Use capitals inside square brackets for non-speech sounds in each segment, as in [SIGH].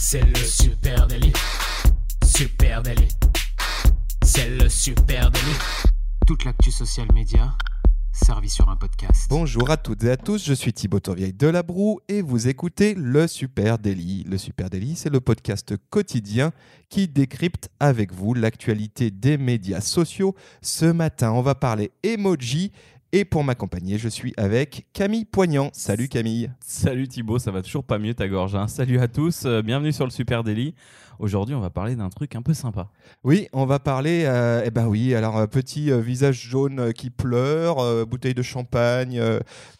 C'est le super délit. Super délit. C'est le super délit. Toute l'actu social média servie sur un podcast. Bonjour à toutes et à tous, je suis Thibaut Tourvieille de La Broue et vous écoutez Le Super Daily. Le Super Daily, c'est le podcast quotidien qui décrypte avec vous l'actualité des médias sociaux. Ce matin, on va parler emoji et pour m'accompagner, je suis avec Camille Poignant. Salut Camille. Salut Thibaut, ça va toujours pas mieux ta gorge. hein. Salut à tous, euh, bienvenue sur le Super Daily. Aujourd'hui, on va parler d'un truc un peu sympa. Oui, on va parler. euh, eh ben oui, alors euh, petit euh, visage jaune qui pleure, euh, bouteille de champagne,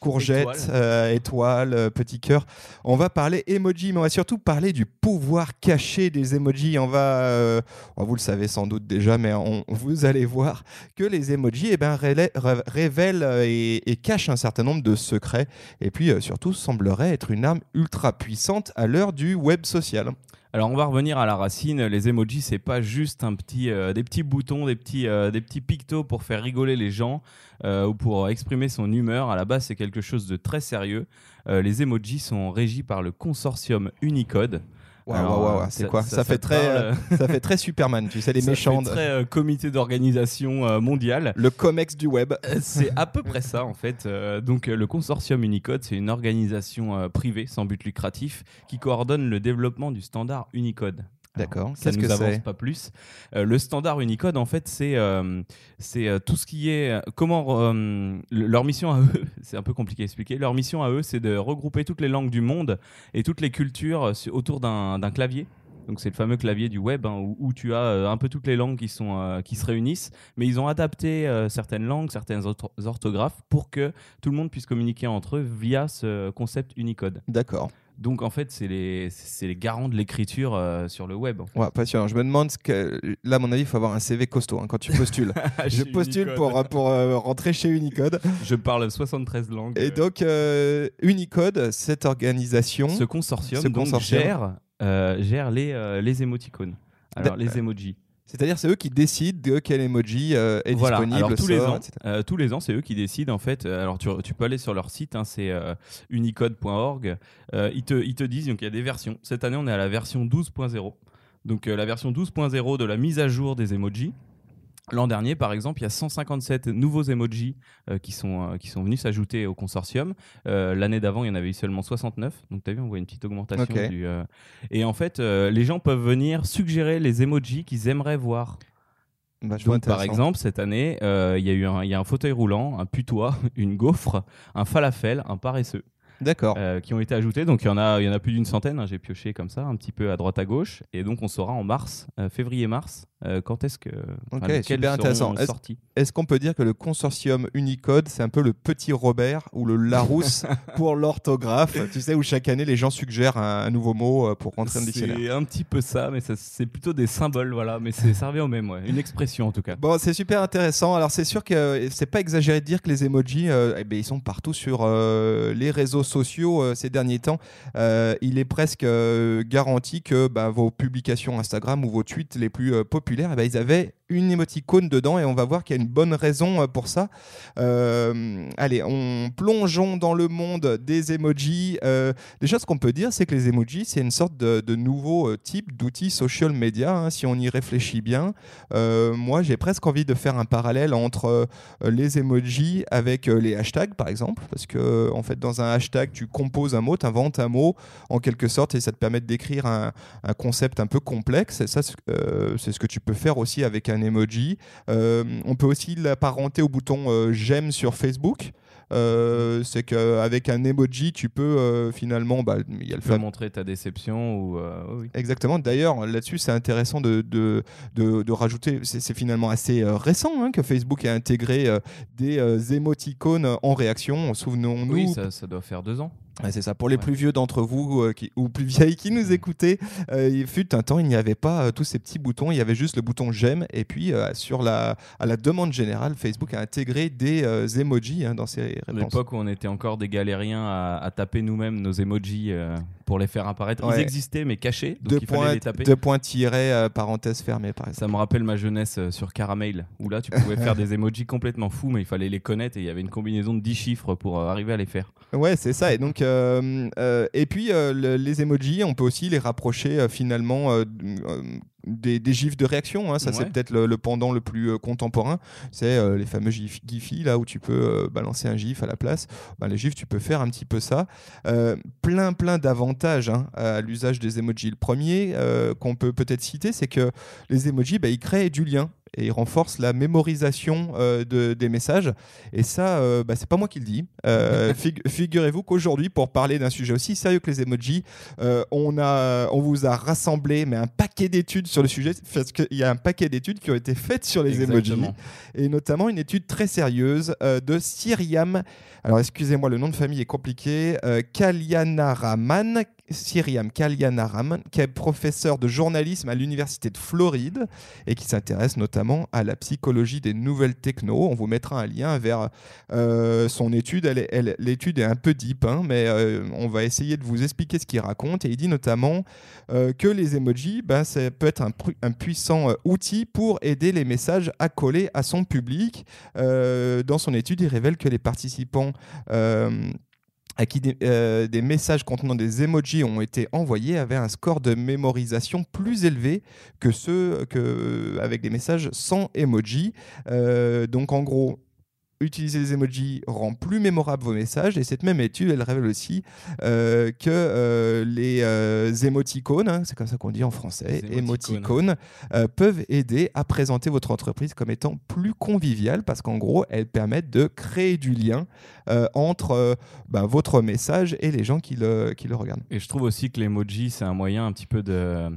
courgette, Étoile. petit cœur. On va parler emoji, mais on va surtout parler du pouvoir caché des emojis. On va, vous le savez sans doute déjà, mais on- vous allez voir que les emojis, eh ben ré- révèlent et, et cachent un certain nombre de secrets. Et puis surtout, sembleraient être une arme ultra puissante à l'heure du web social. Alors, on va revenir à la racine. Les emojis, c'est pas juste un petit, euh, des petits boutons, des petits, euh, des petits pictos pour faire rigoler les gens euh, ou pour exprimer son humeur. À la base, c'est quelque chose de très sérieux. Euh, les emojis sont régis par le consortium Unicode. Waouh, waouh, c'est quoi ça- ça, ça fait très, parle euh, ça fait très Superman, tu sais, les [LAUGHS] Ça méchants. fait très euh, comité d'organisation euh, mondiale. Le comex du web. Euh, C'est à peu près ça en fait. Euh, donc le consortium Unicode, c'est une organisation privée sans but lucratif qui coordonne le développement du standard Unicode. D'accord. Ça ne que nous avance pas plus. Euh, le standard Unicode, en fait, c'est euh, c'est euh, tout ce qui est comment le- leur mission à eux. [LAUGHS] C'est un peu compliqué à expliquer. Leur mission à eux, c'est de regrouper toutes les langues du monde et toutes les cultures autour d'un clavier. Donc c'est le fameux clavier du web hein, où, où tu as euh, un peu toutes les langues qui sont euh, qui se réunissent, mais ils ont adapté euh, certaines langues, certaines ortho- orthographes pour que tout le monde puisse communiquer entre eux via ce concept Unicode. D'accord. Donc en fait, c'est les c'est les garants de l'écriture euh, sur le web. Ouais, passionnant. Je me demande ce que. Là, à mon avis, il faut avoir un CV costaud hein, quand tu postules. [LAUGHS] je Chez postule Unicode. pour, pour euh, rentrer chez Unicode. Je parle 73 langues. Et donc, euh, Unicode, cette organisation. ce consortium, ce donc, consortium. gère, euh, gère les, euh, les émoticônes. Alors, les emojis. C'est-à-dire, c'est eux qui décident de quel emoji euh, est voilà. disponible. Alors, tous les ans, euh, tous les ans, c'est eux qui décident en fait. Euh, Alors, tu, tu peux aller sur leur site, hein, c'est euh, unicode.org. Ils, te, ils te disent donc il y a des versions. Cette année, on est à la version 12.0. Donc, la version 12.0 de la mise à jour des emojis. L'an dernier, par exemple, il y a 157 nouveaux emojis euh, qui, sont, euh, qui sont venus s'ajouter au consortium. Euh, L'année d'avant, il y en avait eu seulement 69. Donc, tu as vu, on voit une petite augmentation. Du, Et en fait, les gens peuvent venir suggérer les emojis qu'ils aimeraient voir. Vachement Donc, par exemple, cette année, il y a eu un, y a un fauteuil roulant, un putois, [LAUGHS] une gaufre, un falafel, un paresseux D'accord. euh, qui ont été ajoutés. Donc, il y en a, il y en a plus d'une centaine. hein. J'ai pioché comme ça, un petit peu à droite à gauche. Et donc, on saura en mars, euh, février-mars, euh, quand est-ce que. enfin, Ok, lesquels super intéressant. Est-ce- qu'on peut dire que le consortium Unicode, c'est un peu le petit Robert ou le Larousse [LAUGHS] pour l'orthographe? Tu sais, où chaque année, les gens suggèrent un, un nouveau mot euh, pour rentrer dans le dictionnaire. C'est un petit peu ça, mais c'est plutôt des symboles, voilà. Mais c'est revient au même, ouais. Une expression en tout cas. Bon, c'est super intéressant. Alors, c'est sûr que euh, c'est pas exagéré de dire que les emojis, euh, eh ben, ils sont partout sur euh, les réseaux sociaux euh, ces derniers temps. Euh, il est presque euh, garanti que bah, vos publications Instagram ou vos tweets les plus euh, eh ben, ils avaient une émoticône dedans et on va voir qu'il y a une bonne raison euh, pour ça. Euh, allez, on plongeons dans le monde des emojis. Euh, déjà, ce qu'on peut dire, c'est que les emojis, c'est une sorte de, nouveau type d'outil social media, hein, si on y réfléchit bien. Moi, j'ai presque envie de faire un parallèle entre les emojis avec les hashtags, par exemple, parce que en fait, dans un hashtag, tu composes un mot, tu inventes un mot en quelque sorte, et ça te permet de décrire un, un concept un peu complexe. Et ça, c'est ce que tu peux faire aussi avec un emoji. Euh, on peut aussi l'apparenter au bouton euh, j'aime sur Facebook. Euh, c'est qu'avec un emoji, tu peux euh, finalement, bah, il y a le Tu peux montrer ta déception ou. euh, oui. Exactement. D'ailleurs, là-dessus, c'est intéressant de, de, de, de rajouter. C'est finalement assez récent hein, que Facebook a intégré des émoticônes en réaction. Souvenons-nous. Oui, ça, ça doit faire deux ans. Ouais, c'est ça. Pour les Ouais. plus vieux d'entre vous euh, qui- ou plus vieilles qui nous écoutaient, euh, il fut un temps, il n'y avait pas euh, tous ces petits boutons. Il y avait juste le bouton j'aime. Et puis, sur la, à la demande générale, Facebook a intégré des emojis hein, dans ses À réponses. l'époque où on était encore des galériens à, à taper nous-mêmes nos emojis pour les faire apparaître. Ouais. Ils existaient mais cachés, donc Deux il fallait points, les taper. deux points tirés, euh, parenthèse fermée, par exemple. Ça me rappelle ma jeunesse euh, sur Caramel, où là tu pouvais faire [LAUGHS] des emojis complètement fous, mais il fallait les connaître et il y avait une combinaison de 10 chiffres pour euh, arriver à les faire. Ouais, c'est ça. Et donc, euh, euh, et puis euh, le- les emojis, on peut aussi les rapprocher euh, finalement euh, d- euh, des, des gifs de réaction. hein. Ça, c'est peut-être le, le pendant le plus euh, contemporain. C'est euh, les fameux gif, Giphy, là où tu peux euh, balancer un gif à la place. Ben, les gifs, tu peux faire un petit peu ça. Plein, plein d'avantages hein, à l'usage des emojis. Le premier qu'on peut peut-être citer, c'est que les emojis, bah, ils créent du lien et ils renforcent la mémorisation euh, de- des messages. Et ça, euh, bah, c'est pas moi qui le dis. Euh, [LAUGHS] fig- Figurez-vous qu'aujourd'hui, pour parler d'un sujet aussi sérieux que les emojis, euh, on, a, on vous a rassemblé mais un paquet d'études sur le sujet, parce qu'il y a un paquet d'études qui ont été faites sur les emojis, et notamment une étude très sérieuse de Syriam. Alors, excusez-moi, le nom de famille est compliqué. Kalyanaraman, Syriam Kalyanaraman, qui est professeur de journalisme à l'université de Floride et qui s'intéresse notamment à la psychologie des nouvelles techno. On vous mettra un lien vers euh, son étude. L'étude est un peu deep, hein, mais euh, on va essayer de vous expliquer ce qu'il raconte. Et il dit notamment euh, que les emojis, ben, ça peut être un, puissant outil pour aider les messages à coller à son public. Dans son étude, il révèle que les participants à qui des, euh, des messages contenant des emojis ont été envoyés avaient un score de mémorisation plus élevé que ceux que, avec des messages sans emoji. Euh, donc en gros, utiliser les emojis rend plus mémorables vos messages et cette même étude elle révèle aussi euh, que euh, les euh, émoticônes, hein, c'est comme ça qu'on dit en français, Les émoticônes. émoticônes, euh, peuvent aider à présenter votre entreprise comme étant plus conviviale parce qu'en gros elles permettent de créer du lien entre ben, votre message et les gens qui le, qui le regardent. Et je trouve aussi que l'emoji, c'est un moyen un petit peu de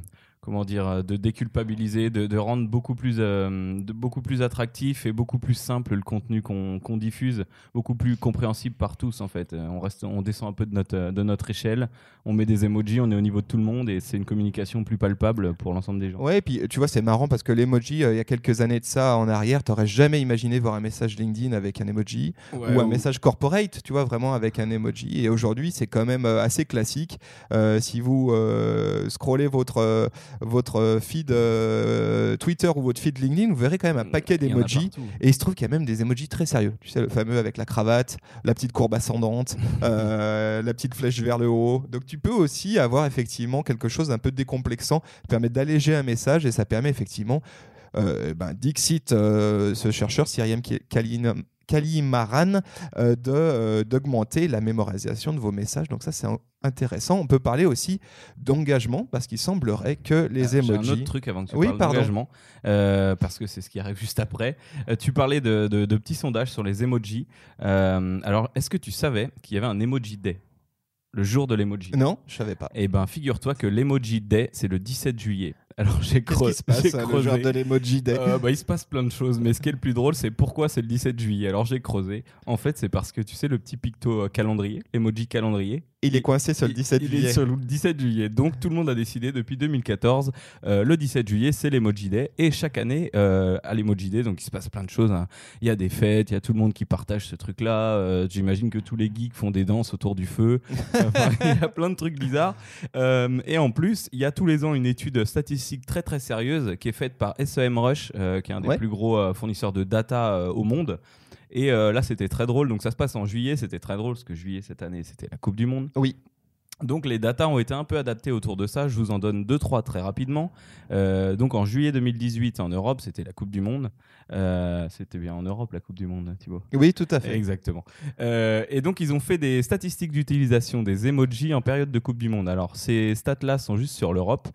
comment dire euh, de déculpabiliser de, de rendre beaucoup plus euh, de, beaucoup plus attractif et beaucoup plus simple le contenu qu'on diffuse beaucoup plus compréhensible par tous en fait Euh, on reste on descend un peu de notre de notre échelle on met des emojis on est au niveau de tout le monde et c'est une communication plus palpable pour l'ensemble des gens Ouais, et puis tu vois, c'est marrant parce que l'emoji, euh, il y a quelques années de ça en arrière, t'aurais jamais imaginé voir un message LinkedIn avec un emoji ou un message corporate, tu vois, vraiment avec un emoji. Et aujourd'hui, c'est quand même assez classique. Euh, si vous euh, scrollez votre, euh, votre feed euh, Twitter ou votre feed LinkedIn, vous verrez quand même un paquet en a d'emojis. Et il se trouve qu'il y a même des emojis très sérieux. Tu sais, le fameux avec la cravate, la petite courbe ascendante, [LAUGHS] euh, la petite flèche vers le haut. Donc tu peux aussi avoir effectivement quelque chose d'un peu décomplexant, permet d'alléger un message et ça permet effectivement, euh, ben, Dixit, euh, ce chercheur Syriam Kalin- Kalimaran, euh, euh, d'augmenter la mémorisation de vos messages. Donc ça c'est intéressant. On peut parler aussi d'engagement parce qu'il semblerait que les Ah, J'ai un emojis... autre truc avant que tu Oui, parles pardon. d'engagement, euh, parce que c'est ce qui arrive juste après. Euh, tu parlais de, de- de petits sondages sur les emojis. Euh, alors, est-ce que tu savais qu'il y avait un emoji day? Le jour de l'emoji Non, je savais pas. Eh ben, figure-toi que l'emoji day, c'est le 17 juillet. Alors, j'ai qui se passe euh, le creusé. jour de l'emoji day Euh, bah, il se passe plein de choses, mais ce qui est le plus drôle, c'est pourquoi c'est le 17 juillet. Alors j'ai creusé. En fait, c'est parce que tu sais le petit picto euh, calendrier, emoji calendrier. Il est coincé sur le Il- 17 il juillet. est sur le 17 juillet. Donc tout le monde a décidé depuis 2014, euh, le 17 juillet, c'est l'Emoji Day. Et chaque année, euh, à l'Emoji Day, donc il se passe plein de choses. hein. Il y a des fêtes, il y a tout le monde qui partage ce truc-là. Euh, J'imagine que tous les geeks font des danses autour du feu. [LAUGHS] Enfin, il y a plein de trucs bizarres. Et en plus, il y a tous les ans une étude statistique très très sérieuse qui est faite par SEMrush, euh, qui est un des Ouais. plus gros fournisseurs de data au monde. Et euh, là, c'était très drôle. Donc, ça se passe en juillet. C'était très drôle parce que juillet cette année, c'était la Coupe du Monde. Oui. Donc les datas ont été un peu adaptées autour de ça. Je vous en donne deux trois très rapidement. Euh, donc en juillet 2018 en Europe, c'était la Coupe du Monde. Euh, c'était bien en Europe la Coupe du Monde, Thibaut. Oui, tout à fait. Exactement. Euh, et donc ils ont fait des statistiques d'utilisation des emojis en période de Coupe du Monde. Alors ces stats-là sont juste sur l'Europe.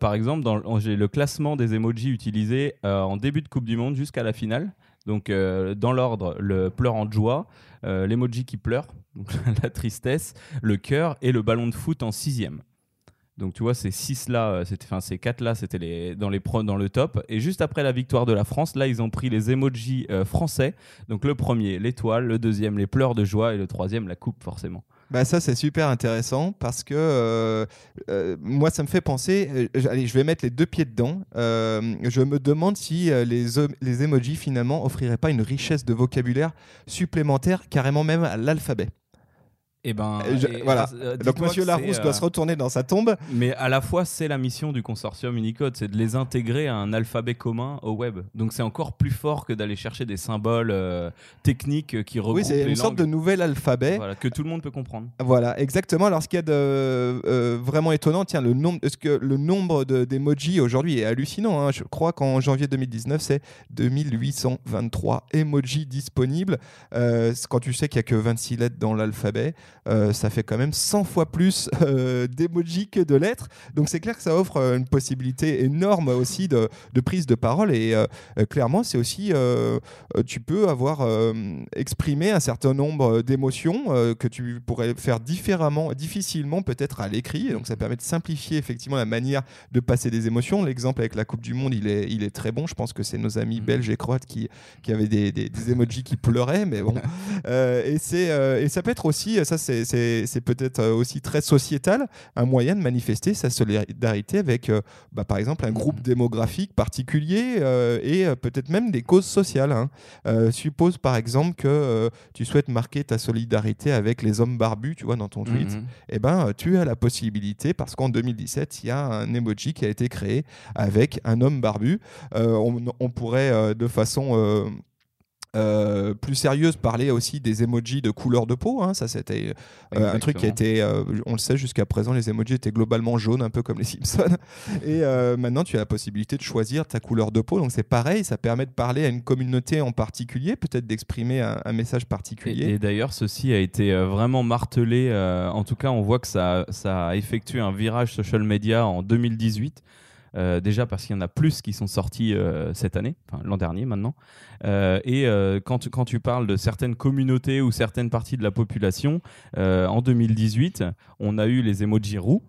Par exemple, j'ai le classement des emojis utilisés en début de Coupe du Monde jusqu'à la finale. Donc euh, dans l'ordre, le pleurant de joie, euh, l'emoji qui pleure, [LAUGHS] la tristesse, le cœur et le ballon de foot en sixième. Donc tu vois, ces six là, euh, enfin ces quatre là, c'était les dans les dans le top. Et juste après la victoire de la France, là ils ont pris les emojis français. Donc le premier, l'étoile, le deuxième, les pleurs de joie et le troisième, la coupe forcément. Bah ça c'est super intéressant parce que euh, euh, moi ça me fait penser, euh, allez je vais mettre les deux pieds dedans, je me demande si les, les emojis finalement offriraient pas une richesse de vocabulaire supplémentaire carrément même à l'alphabet. Et ben, Et je- et, voilà. euh, Donc dites-moi Monsieur Larousse doit euh, se retourner dans sa tombe. Mais à la fois, c'est la mission du consortium Unicode, c'est de les intégrer à un alphabet commun au web. Donc c'est encore plus fort que d'aller chercher des symboles euh, techniques qui regroupent Oui, c'est une sorte de nouvel alphabet. Voilà, que tout le monde peut comprendre. Voilà, exactement. Alors, ce qu'il y a de euh, vraiment étonnant, tiens, le nombre, est-ce que le nombre de- d'emojis aujourd'hui est hallucinant. hein. Je crois qu'en janvier 2019, c'est 2823 emojis disponibles. Euh, quand tu sais qu'il n'y a que 26 lettres dans l'alphabet, euh, ça fait quand même 100 fois plus euh, d'emojis que de lettres. Donc, c'est clair que ça offre euh, une possibilité énorme aussi de, de prise de parole. Et euh, clairement, c'est aussi, tu peux avoir exprimé un certain nombre d'émotions que tu pourrais faire différemment, difficilement peut-être à l'écrit. Donc ça permet de simplifier effectivement la manière de passer des émotions. L'exemple avec la Coupe du Monde, il est, il est très bon. Je pense que c'est nos amis Mhm. belges et croates qui, qui avaient des, des, des emojis qui pleuraient, mais bon. [LAUGHS] Euh, et, c'est, euh, et ça peut être aussi, ça c'est, peut-être euh, aussi très sociétal, un moyen de manifester sa solidarité avec, euh, bah, par exemple, un groupe démographique particulier euh, et euh, peut-être même des causes sociales. hein. Suppose par exemple que tu souhaites marquer ta solidarité avec les hommes barbus, tu vois, dans ton tweet. Ben, euh, tu as la possibilité, parce qu'en 2017, il y a un emoji qui a été créé avec un homme barbu. On, on pourrait de façon euh, plus sérieuse parler aussi des emojis de couleur de peau. hein. Ça, c'était euh, un truc qui a été, euh, on le sait jusqu'à présent, les emojis étaient globalement jaunes, un peu comme les Simpsons. [LAUGHS] Et maintenant, tu as la possibilité de choisir ta couleur de peau. Donc c'est pareil, ça permet de parler à une communauté en particulier, peut-être d'exprimer un, un message particulier. Et, et d'ailleurs, ceci a été vraiment martelé. en tout cas, on voit que ça, ça a effectué un virage social media en 2018. Euh, déjà parce qu'il y en a plus qui sont sortis euh, cette année, enfin l'an dernier maintenant. Euh, et quand, tu, quand tu parles de certaines communautés ou certaines parties de la population, en 2018, on a eu les emojis roux,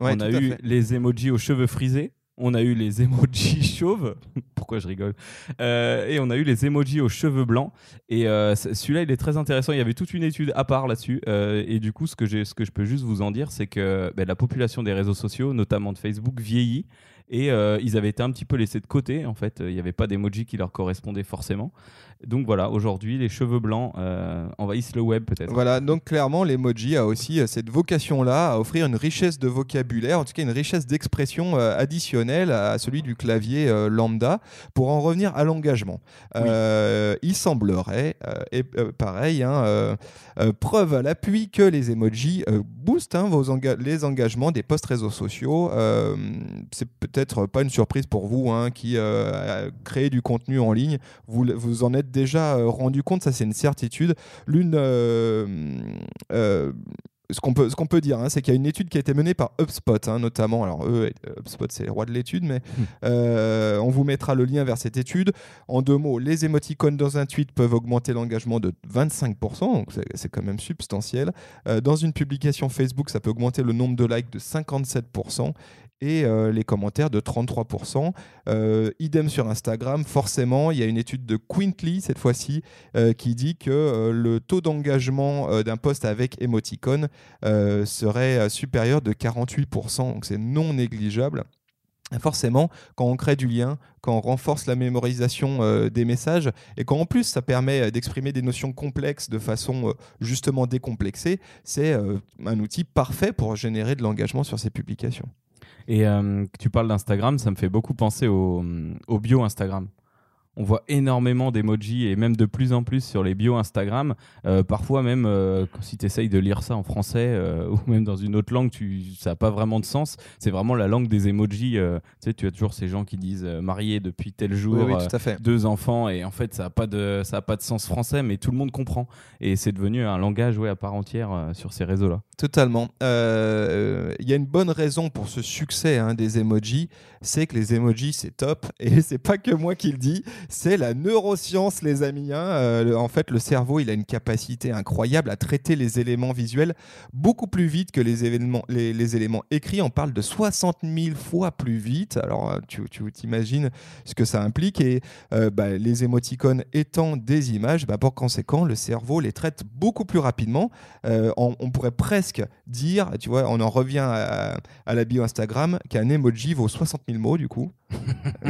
Ouais, on a eu fait. les emojis aux cheveux frisés. On a eu les emojis [LAUGHS] chauves. Pourquoi je rigole Et on a eu les emojis aux cheveux blancs. Et celui-là, il est très intéressant. Il y avait toute une étude à part là-dessus. Et du coup, ce que, ce que je peux juste vous en dire, c'est que ben, la population des réseaux sociaux, notamment de Facebook, vieillit. Et euh, ils avaient été un petit peu laissés de côté. En fait, il n'y avait pas d'emoji qui leur correspondait forcément. Donc voilà, aujourd'hui, les cheveux blancs euh, envahissent le web peut-être. Voilà, donc clairement, l'emoji a aussi euh, cette vocation-là à offrir une richesse de vocabulaire, en tout cas une richesse d'expression euh, additionnelle à celui du clavier lambda. Pour en revenir à l'engagement, Euh, il semblerait, et pareil, hein, preuve à l'appui que les emojis boostent hein, vos enga- les engagements des posts réseaux sociaux. Euh, C'est peut-être pas une surprise pour vous hein, qui euh, du contenu en ligne. Vous, vous en êtes déjà euh, rendu compte, ça c'est une certitude. L'une. euh, euh, ce qu'on peut, ce qu'on peut dire, hein, c'est qu'il y a une étude qui a été menée par HubSpot, hein, notamment. Alors, eux, HubSpot, c'est le roi de l'étude, mais euh, on vous mettra le lien vers cette étude. En deux mots, les émoticônes dans un tweet peuvent augmenter l'engagement de 25%, donc c'est, c'est quand même substantiel. Euh, dans une publication Facebook, ça peut augmenter le nombre de likes de 57% et euh, les commentaires de 33%. Euh, idem sur Instagram, forcément, il y a une étude de Quintly cette fois-ci euh, qui dit que le taux d'engagement d'un post avec émoticône serait supérieur de 48%, donc c'est non négligeable. Forcément, quand on crée du lien, quand on renforce la mémorisation des messages, et quand en plus ça permet d'exprimer des notions complexes de façon justement décomplexée, c'est un outil parfait pour générer de l'engagement sur ces publications. Et euh, tu parles d'Instagram, ça me fait beaucoup penser au, au bio Instagram. On voit énormément d'emojis et même de plus en plus sur les bio Instagram. Euh, parfois même, euh, si tu essayes de lire ça en français euh, [LAUGHS] ou même dans une autre langue, tu, ça n'a pas vraiment de sens. C'est vraiment la langue des emojis. tu sais, tu as toujours ces gens qui disent marié depuis tel jour. oui, oui, tout à fait. deux enfants et en fait ça n'a pas de ça a pas de sens français mais tout le monde comprend et c'est devenu un langage ouais, à part entière sur ces réseaux là Totalement. Il y a une bonne raison pour ce succès hein, des emojis, c'est que les emojis c'est top et [LAUGHS] c'est pas que moi qui le dis, c'est la neuroscience les amis. hein. Euh, en fait, le cerveau il a une capacité incroyable à traiter les éléments visuels beaucoup plus vite que les événements, éléments écrits. On parle de 60 000 fois plus vite. Alors euh, tu t'imagines ce que ça implique et euh, bah, les émoticônes étant des images, bah, pour conséquent le cerveau les traite beaucoup plus rapidement. On, on pourrait presque dire, tu vois, on en revient à, à la bio Instagram, qu'un emoji vaut 60 000 mots du coup. [LAUGHS]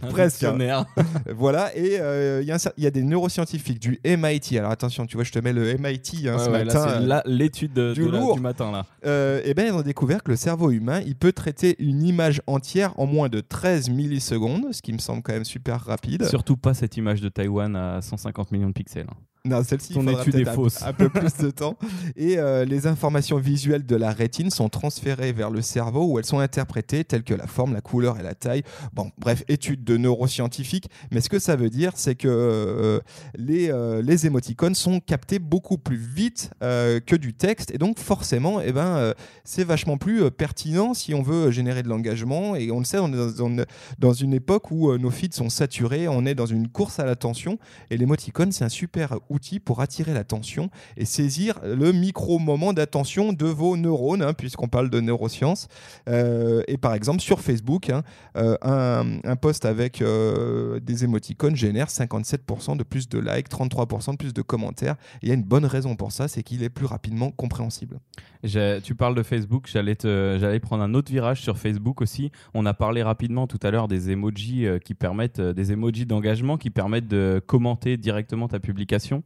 [LAUGHS] presque. hein. bien. [LAUGHS] voilà, et euh, il y, a y des neuroscientifiques du MIT. Alors attention, tu vois, je te mets le MIT hein, Ouais, ce ouais, matin. euh, l'étude de- du matin là. euh, eh ben, ils ont découvert que le cerveau humain, il peut traiter une image entière en moins de 13 millisecondes, ce qui me semble quand même super rapide. Surtout pas cette image de Taïwan à 150 millions de pixels. hein. Non, celle-ci, Ton étude est fausse. Un, peu plus [LAUGHS] de temps. Et euh, les informations visuelles de la rétine sont transférées vers le cerveau où elles sont interprétées telles que la forme, la couleur et la taille. Bon, bref, étude de neuroscientifiques. Mais ce que ça veut dire, c'est que euh, les, euh, les émoticônes sont captés beaucoup plus vite que du texte. Et donc, forcément, eh ben, c'est vachement plus pertinent si on veut générer de l'engagement. Et on le sait, on est dans, dans- dans une époque où nos feeds sont saturés. On est dans une course à l'attention. Et l'émoticône, c'est un super outil pour attirer l'attention et saisir le micro-moment d'attention de vos neurones, hein, puisqu'on parle de neurosciences. Euh, et par exemple, sur Facebook, hein, euh, un, post avec euh, des émoticônes génère 57% de plus de likes, 33% de plus de commentaires. Il y a une bonne raison pour ça, c'est qu'il est plus rapidement compréhensible. Tu parles de Facebook, j'allais prendre un autre virage sur Facebook aussi. On a parlé rapidement tout à l'heure des emojis qui permettent, des emojis d'engagement qui permettent de commenter directement ta publication.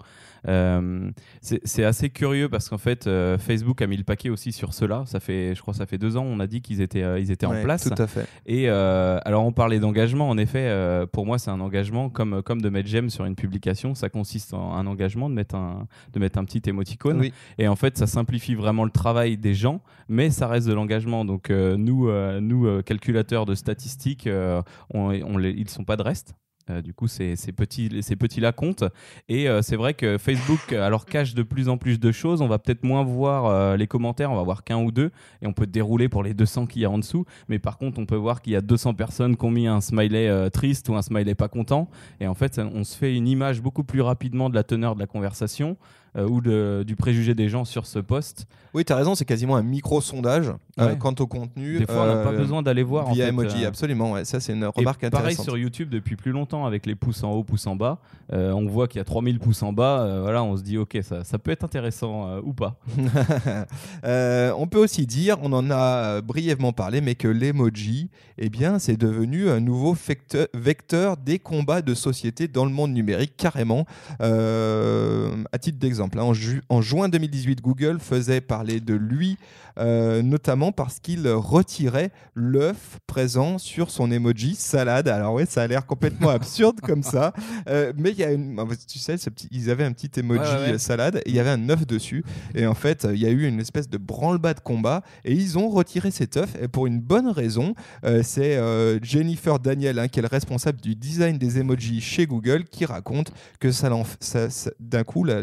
Euh, c'est assez curieux parce qu'en fait, euh, Facebook a mis le paquet aussi sur cela. Ça fait, je crois, que ça fait deux ans. On a dit qu'ils étaient, euh, ils étaient Ouais, en place. Tout à fait. Et alors on parlait d'engagement, en effet, pour moi c'est un engagement comme, comme de mettre j'aime sur une publication, ça consiste en un engagement, de mettre un, de mettre un petit émoticône. Oui. Et en fait ça simplifie vraiment le travail des gens, mais ça reste de l'engagement. Donc nous, nous calculateurs de statistiques, on, on les- ils ne sont pas de reste. Euh, du coup, ces, ces petits, ces petits-là comptent. Et euh, c'est vrai que Facebook, euh, alors cache de plus en plus de choses. On va peut-être moins voir les commentaires, on va voir qu'un ou deux, et on peut dérouler pour les 200 qu'il y a en dessous. Mais par contre, on peut voir qu'il y a 200 personnes qui ont mis un smiley triste ou un smiley pas content. Et en fait, on se fait une image beaucoup plus rapidement de la teneur de la conversation euh, ou de- du préjugé des gens sur ce post. Oui, tu as raison, c'est quasiment un micro-sondage euh, quant au contenu. Des fois, on n'a pas euh, besoin d'aller voir. en Via fait, emoji, euh, absolument. ouais. Ça, c'est une et remarque pareil intéressante. sur YouTube depuis plus longtemps avec les pouces en haut, pouces en bas. On voit qu'il y a 3000 pouces en bas. voilà, on se dit, ok, ça, ça peut être intéressant ou pas. [LAUGHS] On peut aussi dire, on en a brièvement parlé, mais que l'emoji, eh bien, c'est devenu un nouveau vecteur, vecteur des combats de société dans le monde numérique, carrément. À titre d'exemple, hein, en, ju- en juin 2018, Google faisait parler de lui, euh, notamment parce qu'il retirait l'œuf présent sur son emoji salade. Alors ouais, ça a l'air complètement [LAUGHS] absurde comme ça, Euh, mais il y a une, tu sais, ce petit, ils avaient un petit emoji Ouais, ouais, ouais. euh, salade et il y avait un œuf dessus. Et en fait, il y a eu une espèce de branle-bas de combat et ils ont retiré cet œuf et pour une bonne raison. Euh, c'est Jennifer Daniel, hein, qui est le responsable du design des emojis chez Google, qui raconte que ça, ça- ça- d'un coup, la-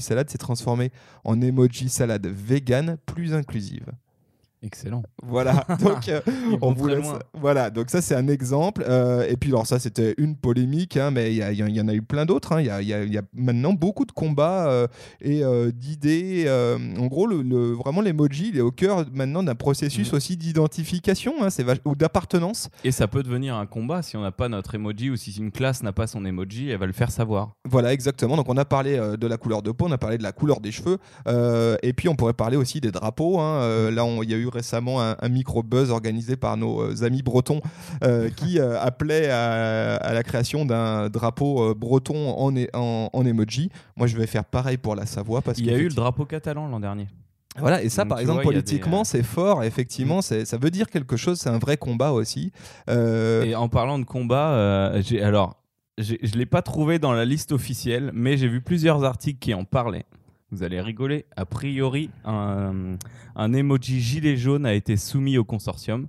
salade s'est transformé en emoji salade vegan plus inclusive. Excellent. Voilà, [LAUGHS] donc euh, on vous laisse-. Voilà, donc ça c'est un exemple. Euh, et puis alors ça c'était une polémique, hein, mais il y, en a eu plein d'autres. hein. Il y, a, y y maintenant beaucoup de combats euh, et d'idées. en gros, le, le- vraiment l'emoji il est au cœur maintenant d'un processus Mhm. aussi d'identification hein, ou d'appartenance. Et ça peut devenir un combat si on n'a pas notre emoji ou si une classe n'a pas son emoji, elle va le faire savoir. Voilà, exactement. Donc on a parlé de la couleur de peau, on a parlé de la couleur des cheveux, et puis on pourrait parler aussi des drapeaux. Euh, là, il y a eu récemment un, un micro-buzz organisé par nos euh, amis bretons euh, qui euh, appelait à, à la création d'un drapeau breton en, en, en emoji. Moi, je vais faire pareil pour la Savoie parce Il y a eu le drapeau catalan l'an dernier. Voilà, et ça, Donc, par exemple, vois, des, politiquement, c'est fort. Effectivement, c'est- ça veut dire quelque chose. C'est un vrai combat aussi. Euh, Et en parlant de combat, euh, alors je l'ai pas trouvé dans la liste officielle, mais j'ai vu plusieurs articles qui en parlaient. Vous allez rigoler. A priori, un, un emoji gilet jaune a été soumis au consortium.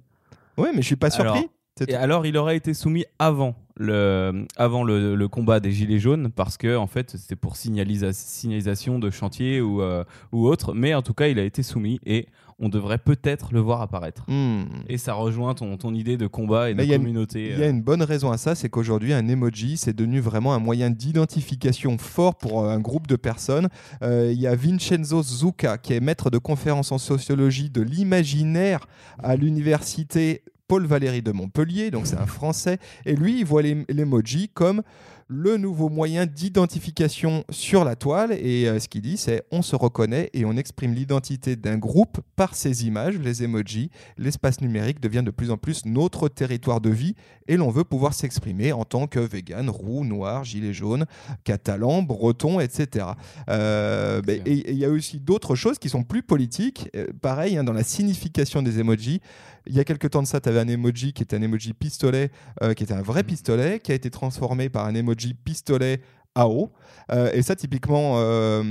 Ouais, mais je suis pas surpris. Alors, Et alors, il aurait été soumis avant le, avant le, le combat des Gilets jaunes, parce que en fait, c'était pour signalisa- signalisation de chantier ou, euh, ou autre. Mais en tout cas, il a été soumis et on devrait peut-être le voir apparaître. Hmm. Et ça rejoint ton, ton idée de combat et de Mais a communauté. Il y a une bonne raison à ça, c'est qu'aujourd'hui, un emoji, c'est devenu vraiment un moyen d'identification fort pour euh, un groupe de personnes. Euh, Il y a Vincenzo Zucca, qui est maître de conférences en sociologie de l'imaginaire à l'université Paul Valéry de Montpellier, donc c'est un Français, et lui, il voit l'em- l'emoji comme le nouveau moyen d'identification sur la toile. Et euh, ce qu'il dit, c'est on se reconnaît et on exprime l'identité d'un groupe par ces images, les emojis. L'espace numérique devient de plus en plus notre territoire de vie et l'on veut pouvoir s'exprimer en tant que vegan, roux, noir, gilet jaune, catalan, breton, etc. Euh, et il y a aussi d'autres choses qui sont plus politiques. Euh, pareil, hein, dans la signification des emojis. Il y a quelques temps de ça, tu avais un emoji qui était un emoji pistolet, qui était un vrai mmh. pistolet, qui a été transformé par un emoji pistolet AO. Euh, et ça, typiquement. Euh,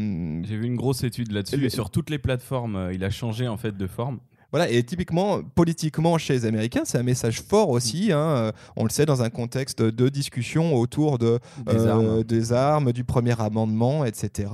J'ai vu une grosse étude là-dessus. Et sur toutes les plateformes, il a changé en fait de forme. Voilà, et typiquement, politiquement, chez les Américains, c'est un message fort aussi. Mm. Hein, euh, on le sait, dans un contexte de discussion autour de, des, armes. du premier amendement, etc.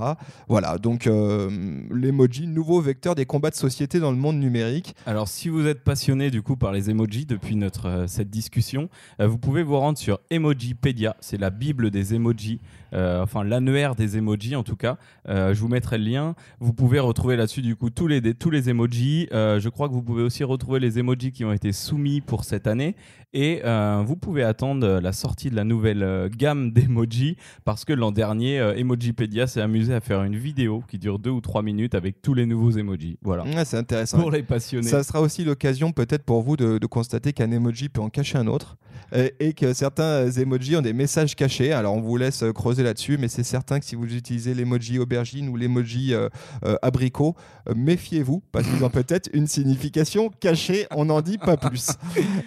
Voilà, donc euh, l'emoji, nouveau vecteur des combats de société dans le monde numérique. Alors, si vous êtes passionné du coup par les emojis depuis notre, cette discussion, vous pouvez vous rendre sur Emojipedia, c'est la bible des emojis. Euh, enfin l'annuaire des emojis en tout cas. Euh, je vous mettrai le lien. Vous pouvez retrouver là-dessus du coup tous les, tous les emojis. Euh, je crois que vous pouvez aussi retrouver les emojis qui ont été soumis pour cette année. Et vous pouvez attendre la sortie de la nouvelle gamme [LAUGHS] d'emojis parce que l'an dernier, Emojipedia s'est amusé à faire une vidéo qui dure deux ou trois minutes avec tous les nouveaux emojis. Voilà. c'est intéressant. Pour les passionnés. Ça sera aussi l'occasion peut-être pour vous de, de constater qu'un emoji peut en cacher un autre et que certains emojis ont des messages cachés. Alors on vous laisse creuser là-dessus, mais c'est certain que si vous utilisez l'emoji aubergine ou l'emoji euh, euh, abricot, euh, méfiez-vous parce qu'ils ont [LAUGHS] peut-être une signification cachée. On n'en dit pas plus.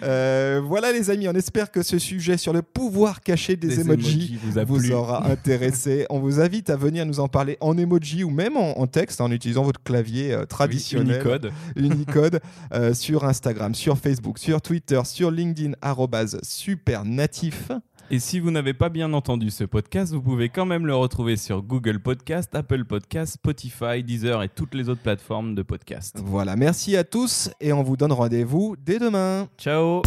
[LAUGHS] voilà les amis, on espère que ce sujet sur le pouvoir caché des, emojis, vous, aura intéressé. on vous invite à venir nous en parler en emoji ou même en, texte en utilisant votre clavier traditionnel. Unicode. [LAUGHS] Unicode sur Instagram, sur Facebook, sur Twitter, sur LinkedIn, super natif. Et si vous n'avez pas bien entendu ce podcast, vous pouvez quand même le retrouver sur Google Podcast, Apple Podcast, Spotify, Deezer et toutes les autres plateformes de podcast. Voilà, merci à et on vous donne rendez-vous dès demain. Ciao